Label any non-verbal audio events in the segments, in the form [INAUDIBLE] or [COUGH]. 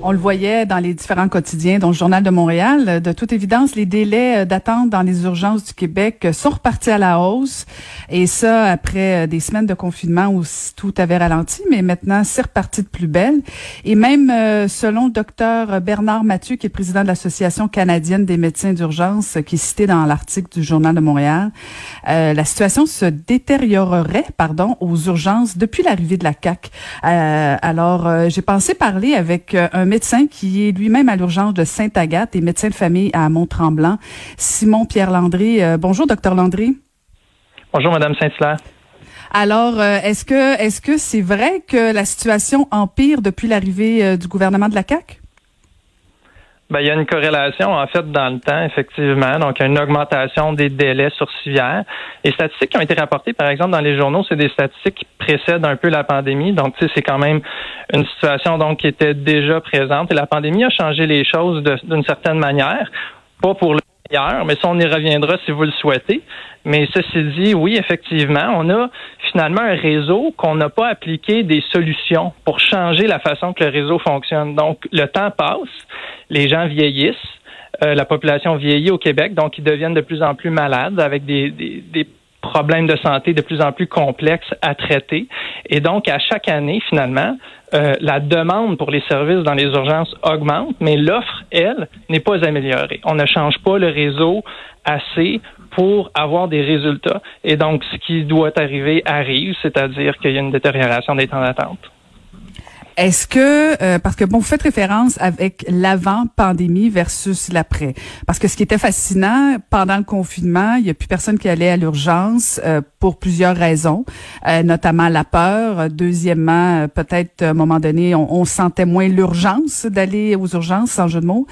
On le voyait dans les différents quotidiens, dont le Journal de Montréal. De toute évidence, les délais d'attente dans les urgences du Québec sont repartis à la hausse. Et ça, après des semaines de confinement où tout avait ralenti, mais maintenant, c'est reparti de plus belle. Et même euh, selon le docteur Bernard Mathieu, qui est président de l'Association canadienne des médecins d'urgence, qui est cité dans l'article du Journal de Montréal, euh, la situation se détériorerait, pardon, aux urgences depuis l'arrivée de la CAC. Euh, alors, j'ai pensé parler avec un médecin qui est lui-même à l'urgence de Sainte-Agathe et médecin de famille à Mont-Tremblant, Simon Pierre Landry. Euh, bonjour, docteur Landry. Bonjour, Madame Saint-Hilaire. Alors, euh, est-ce que est-ce que c'est vrai que la situation empire depuis l'arrivée euh, du gouvernement de la CAQ? Ben, il y a une corrélation, en fait, dans le temps, effectivement. Donc, une augmentation des délais sur civière. Les statistiques qui ont été rapportées, par exemple, dans les journaux, c'est des statistiques qui précèdent un peu la pandémie. Donc, tu sais, c'est quand même une situation, donc, qui était déjà présente. Et la pandémie a changé les choses d'une certaine manière. Pas pour le meilleur, mais ça, on y reviendra si vous le souhaitez. Mais ceci dit, oui, effectivement, on a finalement un réseau qu'on n'a pas appliqué des solutions pour changer la façon que le réseau fonctionne. Donc, le temps passe les gens vieillissent. Euh, la population vieillit au Québec, donc ils deviennent de plus en plus malades avec des, des, des problèmes de santé de plus en plus complexes à traiter. Et donc, à chaque année, finalement, euh, la demande pour les services dans les urgences augmente, mais l'offre, elle, n'est pas améliorée. On ne change pas le réseau assez pour avoir des résultats. Et donc, ce qui doit arriver arrive, c'est-à-dire qu'il y a une détérioration des temps d'attente. Est-ce que, euh, parce que bon, vous faites référence avec l'avant-pandémie versus l'après. Parce que ce qui était fascinant, pendant le confinement, il y a plus personne qui allait à l'urgence euh, pour plusieurs raisons, euh, notamment la peur. Deuxièmement, peut-être à un moment donné, on, sentait moins l'urgence d'aller aux urgences, sans jeu de mots.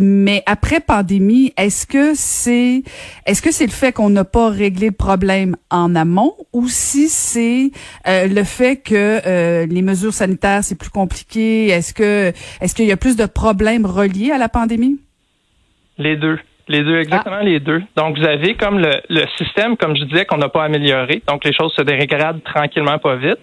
mais après pandémie, est-ce que c'est, est-ce que c'est le fait qu'on n'a pas réglé le problème en amont ou si c'est le fait que les mesures sanitaires, plus compliqué? Est-ce que est-ce qu'il y a plus de problèmes reliés à la pandémie? Les deux. Les deux, exactement les deux. Donc, vous avez comme le, système, comme je disais, qu'on n'a pas amélioré. Donc, les choses se dégradent tranquillement, pas vite.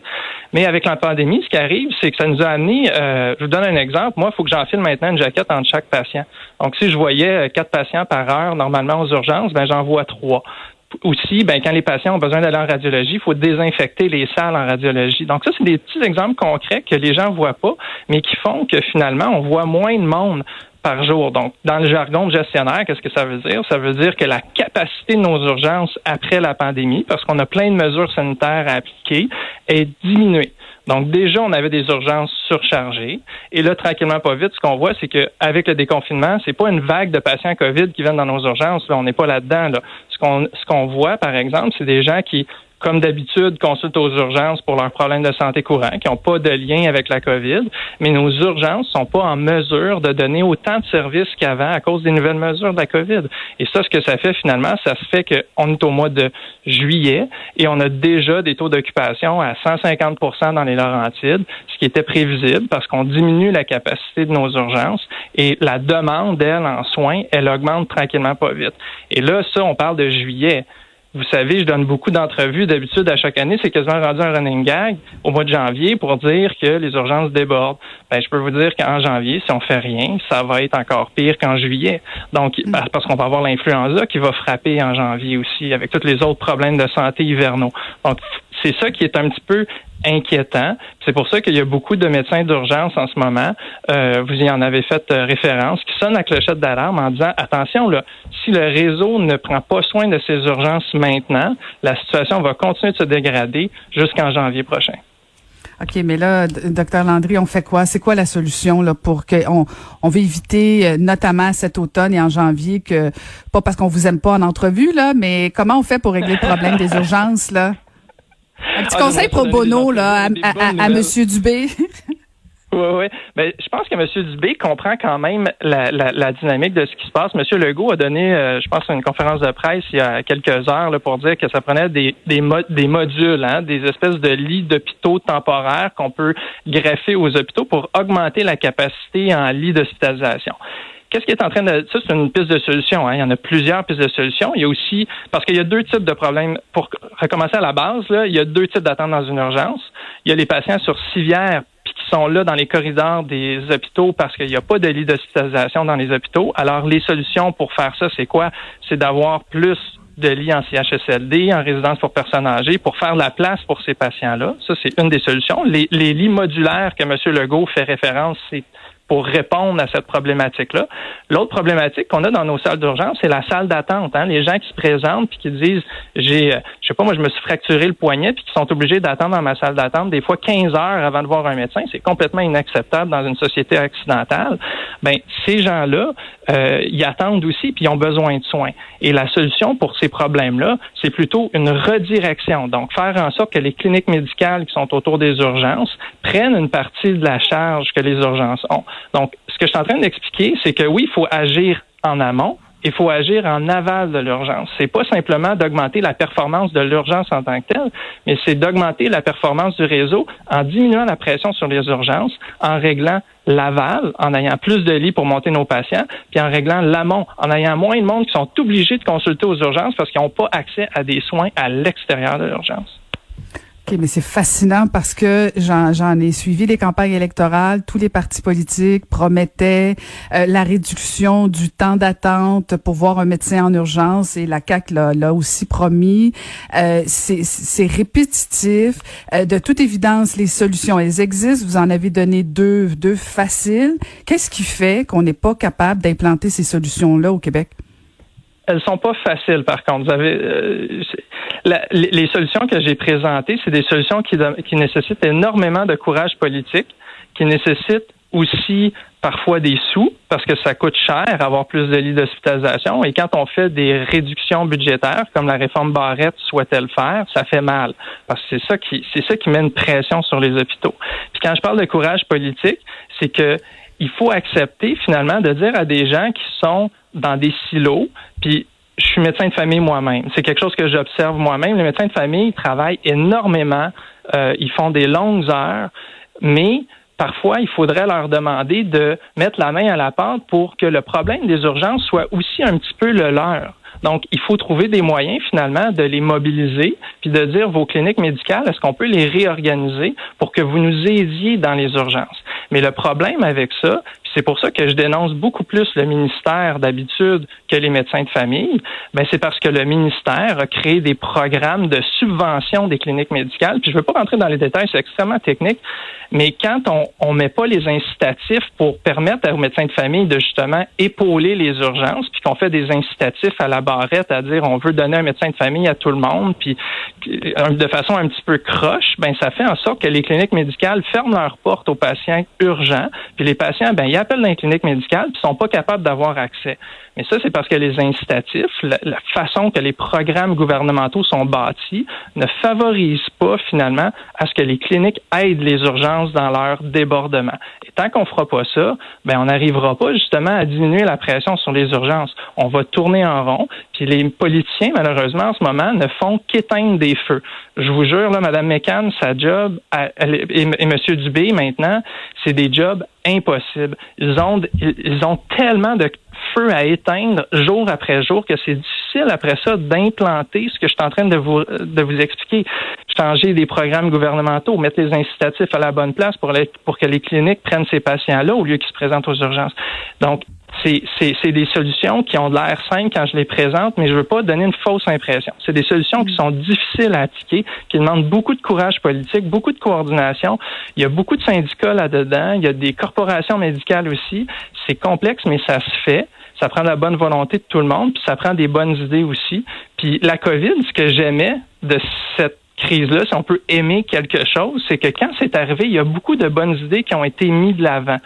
Mais avec la pandémie, ce qui arrive, c'est que ça nous a amené, euh, je vous donne un exemple. Moi, il faut que j'enfile maintenant une jaquette entre chaque patient. Donc, si je voyais euh, quatre patients par heure, normalement aux urgences, ben j'en vois trois aussi, ben, quand les patients ont besoin d'aller en radiologie, il faut désinfecter les salles en radiologie. Donc ça, c'est des petits exemples concrets que les gens voient pas, mais qui font que finalement, on voit moins de monde par jour. Donc, dans le jargon de gestionnaire, qu'est-ce que ça veut dire? Ça veut dire que la capacité de nos urgences après la pandémie, parce qu'on a plein de mesures sanitaires à appliquer, est diminuée. Donc déjà, on avait des urgences surchargées. Et là, tranquillement, pas vite, ce qu'on voit, c'est qu'avec le déconfinement, c'est pas une vague de patients COVID qui viennent dans nos urgences. Là, on n'est pas là-dedans. Là. Ce qu'on ce qu'on voit, par exemple, c'est des gens qui comme d'habitude, consultent aux urgences pour leurs problèmes de santé courants, qui n'ont pas de lien avec la COVID, mais nos urgences sont pas en mesure de donner autant de services qu'avant à cause des nouvelles mesures de la COVID. Et ça, ce que ça fait finalement, ça se fait qu'on est au mois de juillet et on a déjà des taux d'occupation à 150% dans les Laurentides, ce qui était prévisible parce qu'on diminue la capacité de nos urgences et la demande, elle, en soins, elle augmente tranquillement pas vite. Et là, ça, on parle de juillet. Vous savez, je donne beaucoup d'entrevues d'habitude à chaque année. C'est quasiment rendu un running gag au mois de janvier pour dire que les urgences débordent. Ben, je peux vous dire qu'en janvier, si on fait rien, ça va être encore pire qu'en juillet. Donc, mm. parce qu'on va avoir l'influenza qui va frapper en janvier aussi, avec tous les autres problèmes de santé hivernaux. Donc, c'est ça qui est un petit peu inquiétant. C'est pour ça qu'il y a beaucoup de médecins d'urgence en ce moment, euh, vous y en avez fait euh, référence, qui sonnent la clochette d'alarme en disant attention là, si le réseau ne prend pas soin de ces urgences maintenant, la situation va continuer de se dégrader jusqu'en janvier prochain. OK, mais là, docteur Landry, on fait quoi? C'est quoi la solution là pour que on, on veut éviter, euh, notamment cet automne et en janvier, que pas parce qu'on vous aime pas en entrevue, là, mais comment on fait pour régler le problème des [LAUGHS] urgences, là? Un petit Ah, conseil pro bono, là, à, à-. Monsieur Dubé. [LAUGHS] Oui, oui. Mais je pense que M. Dubé comprend quand même la, la, la dynamique de ce qui se passe. M. Legault a donné, euh, je pense, une conférence de presse il y a quelques heures là, pour dire que ça prenait des, des, mo- des modules, hein, des espèces de lits d'hôpitaux temporaires qu'on peut greffer aux hôpitaux pour augmenter la capacité en lits d'hospitalisation. Qu'est-ce qui est en train de... Ça, c'est une piste de solution. Hein. Il y en a plusieurs pistes de solution. Il y a aussi... Parce qu'il y a deux types de problèmes. Pour recommencer à la base, là, il y a deux types d'attentes dans une urgence. Il y a les patients sur civière qui sont là dans les corridors des hôpitaux parce qu'il n'y a pas de lit d'hospitalisation dans les hôpitaux. Alors, les solutions pour faire ça, c'est quoi? C'est d'avoir plus de lits en CHSLD, en résidence pour personnes âgées, pour faire la place pour ces patients-là. Ça, c'est une des solutions. Les, les lits modulaires que M. Legault fait référence, c'est pour répondre à cette problématique-là. L'autre problématique qu'on a dans nos salles d'urgence, c'est la salle d'attente. Hein? Les gens qui se présentent puis qui disent, j'ai, euh, je sais pas, moi, je me suis fracturé le poignet puis qui sont obligés d'attendre dans ma salle d'attente des fois 15 heures avant de voir un médecin, c'est complètement inacceptable dans une société occidentale. Ben, ces gens-là, euh, ils attendent aussi puis ils ont besoin de soins. Et la solution pour ces problèmes-là, c'est plutôt une redirection. Donc, faire en sorte que les cliniques médicales qui sont autour des urgences prennent une partie de la charge que les urgences ont. Donc, ce que je suis en train d'expliquer, c'est que oui, il faut agir en amont, il faut agir en aval de l'urgence. C'est pas simplement d'augmenter la performance de l'urgence en tant que telle, mais c'est d'augmenter la performance du réseau en diminuant la pression sur les urgences, en réglant l'aval, en ayant plus de lits pour monter nos patients, puis en réglant l'amont, en ayant moins de monde qui sont obligés de consulter aux urgences parce qu'ils n'ont pas accès à des soins à l'extérieur de l'urgence. OK, mais c'est fascinant parce que j'en, ai suivi les campagnes électorales. Tous les partis politiques promettaient euh, la réduction du temps d'attente pour voir un médecin en urgence et la CAQ l'a, aussi promis. Euh, c'est, répétitif. Euh, de toute évidence, les solutions, elles existent. Vous en avez donné deux, deux faciles. Qu'est-ce qui fait qu'on n'est pas capable d'implanter ces solutions-là au Québec? Elles sont pas faciles, par contre. Vous avez euh, les, solutions que j'ai présentées, c'est des solutions qui nécessitent énormément de courage politique, qui nécessitent aussi parfois des sous parce que ça coûte cher avoir plus de lits d'hospitalisation et quand on fait des réductions budgétaires comme la réforme Barrette souhaitait le faire, ça fait mal parce que c'est ça qui c'est ça qui met une pression sur les hôpitaux. Puis quand je parle de courage politique, c'est que il faut accepter finalement de dire à des gens qui sont dans des silos, puis je suis médecin de famille moi-même. C'est quelque chose que j'observe moi-même. Les médecins de famille travaillent énormément, euh, ils font des longues heures, mais parfois, il faudrait leur demander de mettre la main à la pâte pour que le problème des urgences soit aussi un petit peu le leur. Donc, il faut trouver des moyens finalement de les mobiliser, puis de dire vos cliniques médicales, est-ce qu'on peut les réorganiser pour que vous nous aidiez dans les urgences? Mais le problème avec ça, c'est pour ça que je dénonce beaucoup plus le ministère d'habitude que les médecins de famille, ben c'est parce que le ministère a créé des programmes de subvention des cliniques médicales. Puis je ne veux pas rentrer dans les détails, c'est extrêmement technique, mais quand on ne met pas les incitatifs pour permettre aux médecins de famille de justement épauler les urgences, puis qu'on fait des incitatifs à la barrette à dire on veut donner un médecin de famille à tout le monde, puis euh, de façon un petit peu croche, ben ça fait en sorte que les cliniques médicales ferment leurs portes aux patients urgents, puis les patients, ben ils appellent dans les cliniques médicales, puis sont pas capables d'avoir accès. Mais ça, c'est parce que les incitatifs, la, façon que les programmes gouvernementaux sont bâtis, ne favorisent pas finalement à ce que les cliniques aident les urgences dans leur débordement. Et tant qu'on fera pas ça, ben on n'arrivera pas justement à diminuer la pression sur les urgences. On va tourner en rond, puis les politiciens, malheureusement, en ce moment, ne font qu'éteindre des feux. Je vous jure, là, Mme McCann, sa job, et, et M. Dubé, maintenant, c'est des jobs impossibles. Ils ont, ils ont tellement de feu à éteindre jour après jour que c'est difficile après ça d'implanter ce que je suis en train de vous, de vous expliquer. Changer des programmes gouvernementaux, mettre les incitatifs à la bonne place pour, pour que les cliniques prennent ces patients-là au lieu qu'ils se présentent aux urgences. Donc, c'est des solutions qui ont de l'air simples quand je les présente, mais je veux pas donner une fausse impression. C'est des solutions qui sont difficiles à appliquer, qui demandent beaucoup de courage politique, beaucoup de coordination. Il y a beaucoup de syndicats là-dedans, il y a des corporations médicales aussi. C'est complexe, mais ça se fait. Ça prend la bonne volonté de tout le monde, puis ça prend des bonnes idées aussi. Puis la COVID, ce que j'aimais de cette crise-là, si on peut aimer quelque chose, c'est que quand c'est arrivé, il y a beaucoup de bonnes idées qui ont été mises de l'avant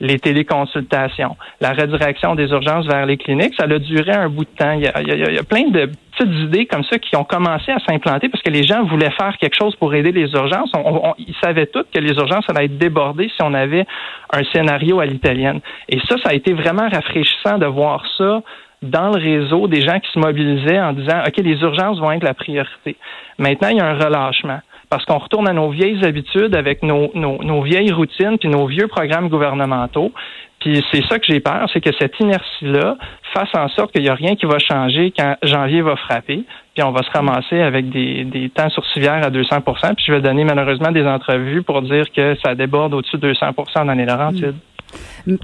les téléconsultations, la redirection des urgences vers les cliniques, ça a duré un bout de temps. Il y a, plein de petites idées comme ça qui ont commencé à s'implanter parce que les gens voulaient faire quelque chose pour aider les urgences. ils savaient tous que les urgences allaient être débordées si on avait un scénario à l'italienne. Et ça, ça a été vraiment rafraîchissant de voir ça dans le réseau des gens qui se mobilisaient en disant, OK, les urgences vont être la priorité. Maintenant, il y a un relâchement parce qu'on retourne à nos vieilles habitudes avec nos, nos, vieilles routines puis nos vieux programmes gouvernementaux. Puis c'est ça que j'ai peur, c'est que cette inertie-là fasse en sorte qu'il n'y a rien qui va changer quand janvier va frapper, puis on va se ramasser avec des, des temps sur civière à 200% Puis je vais donner malheureusement des entrevues pour dire que ça déborde au-dessus de 200% dans les Laurentides.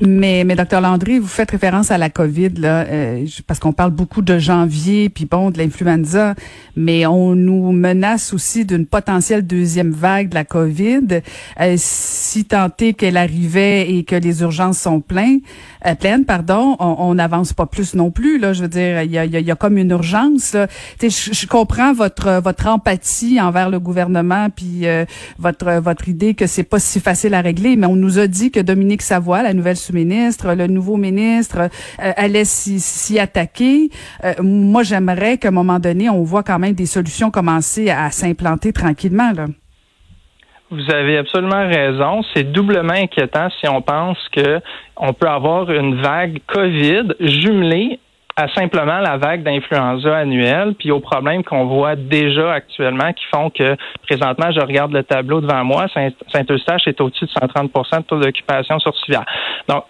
Mais, mais docteur Landry, vous faites référence à la COVID là, euh, parce qu'on parle beaucoup de janvier, puis bon, de l'influenza, mais on nous menace aussi d'une potentielle deuxième vague de la COVID. Euh, si est qu'elle arrivait et que les urgences sont pleines, euh, pleines, pardon, on n'avance pas plus non plus. Là, je veux dire, il y a, y a, comme une urgence. Là. Je, je comprends votre votre empathie envers le gouvernement, puis votre votre idée que c'est pas si facile à régler, mais on nous a dit que Dominique Savoie, la nouvelle sous-ministre, le nouveau ministre euh, allait s'y attaquer. Euh, moi, j'aimerais qu'à un moment donné, on voit quand même des solutions commencer à s'implanter tranquillement. Vous avez absolument raison. C'est doublement inquiétant si on pense que on peut avoir une vague COVID jumelée à simplement la vague d'influenza annuelle, puis aux problèmes qu'on voit déjà actuellement qui font que présentement, je regarde le tableau devant moi, Saint-Eustache est au-dessus de 130% de taux d'occupation sur civière. Donc,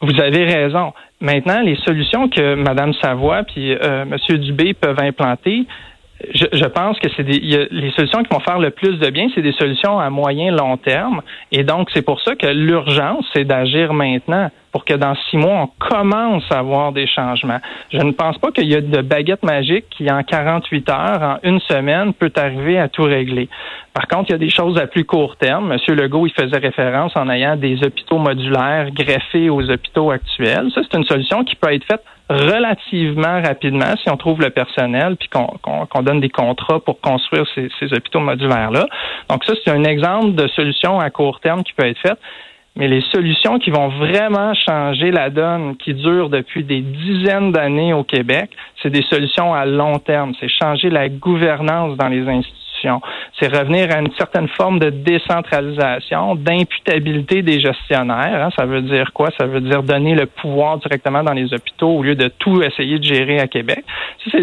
vous avez raison. Maintenant, les solutions que Mme Savoie puis euh, M. Dubé peuvent implanter, je, je, pense que c'est les solutions qui vont faire le plus de bien, c'est des solutions à moyen long terme. Et donc, c'est pour ça que l'urgence, c'est d'agir maintenant pour que dans six mois, on commence à voir des changements. Je ne pense pas qu'il y a de baguette magique qui, en 48 heures, en une semaine, peut arriver à tout régler. Par contre, il y a des choses à plus court terme. Monsieur Legault, il faisait référence en ayant des hôpitaux modulaires greffés aux hôpitaux actuels. Ça, c'est une solution qui peut être faite relativement rapidement si on trouve le personnel puis qu'on donne des contrats pour construire ces, ces hôpitaux modulaires-là. Donc ça, c'est un exemple de solution à court terme qui peut être faite. Mais les solutions qui vont vraiment changer la donne, qui durent depuis des dizaines d'années au Québec, c'est des solutions à long terme. C'est changer la gouvernance dans les institutions c'est revenir à une certaine forme de décentralisation, d'imputabilité des gestionnaires. Hein. Ça veut dire quoi? Ça veut dire donner le pouvoir directement dans les hôpitaux au lieu de tout essayer de gérer à Québec. Ça,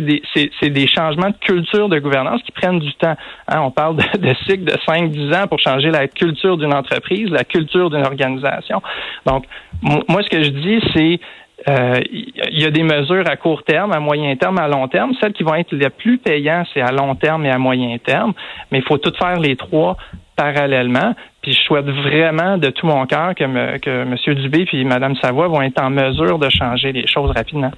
c'est des, changements de culture de gouvernance qui prennent du temps. Hein. On parle de, de cycle de 5-10 ans pour changer la culture d'une entreprise, la culture d'une organisation. Donc, moi, ce que je dis, c'est euh, il y a des mesures à court terme, à moyen terme, à long terme. Celles qui vont être les plus payantes, c'est à long terme et à moyen terme. Mais il faut tout faire les trois parallèlement. Puis je souhaite vraiment de tout mon cœur que, M. Dubé et Mme Savoie vont être en mesure de changer les choses rapidement.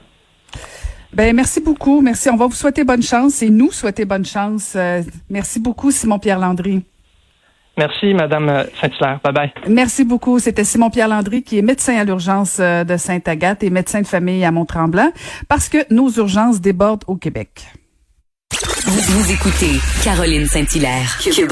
Ben merci beaucoup, merci. On va vous souhaiter bonne chance et nous souhaiter bonne chance. Euh, merci beaucoup, Simon Pierre Landry. Merci, Madame Saint-Hilaire. Bye bye. Merci beaucoup. C'était Simon-Pierre Landry, qui est médecin à l'urgence euh, de Sainte-Agathe et médecin de famille à Mont-Tremblant, parce que nos urgences débordent au Québec. Vous, écoutez Caroline Saint-Hilaire, Cube